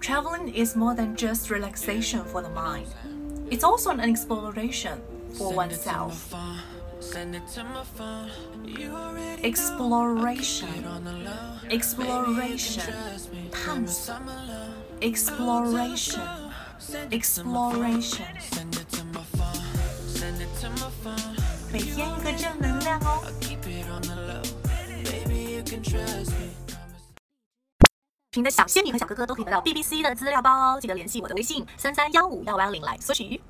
Traveling is more than just relaxation for the mind. It's also an exploration for oneself. Exploration, exploration, 探索 exploration, exploration. 每天一个正能量哦。 群的小仙女和小哥哥都可以得到 BBC 的资料包哦，记得联系我的微信三三幺五幺幺零来索取。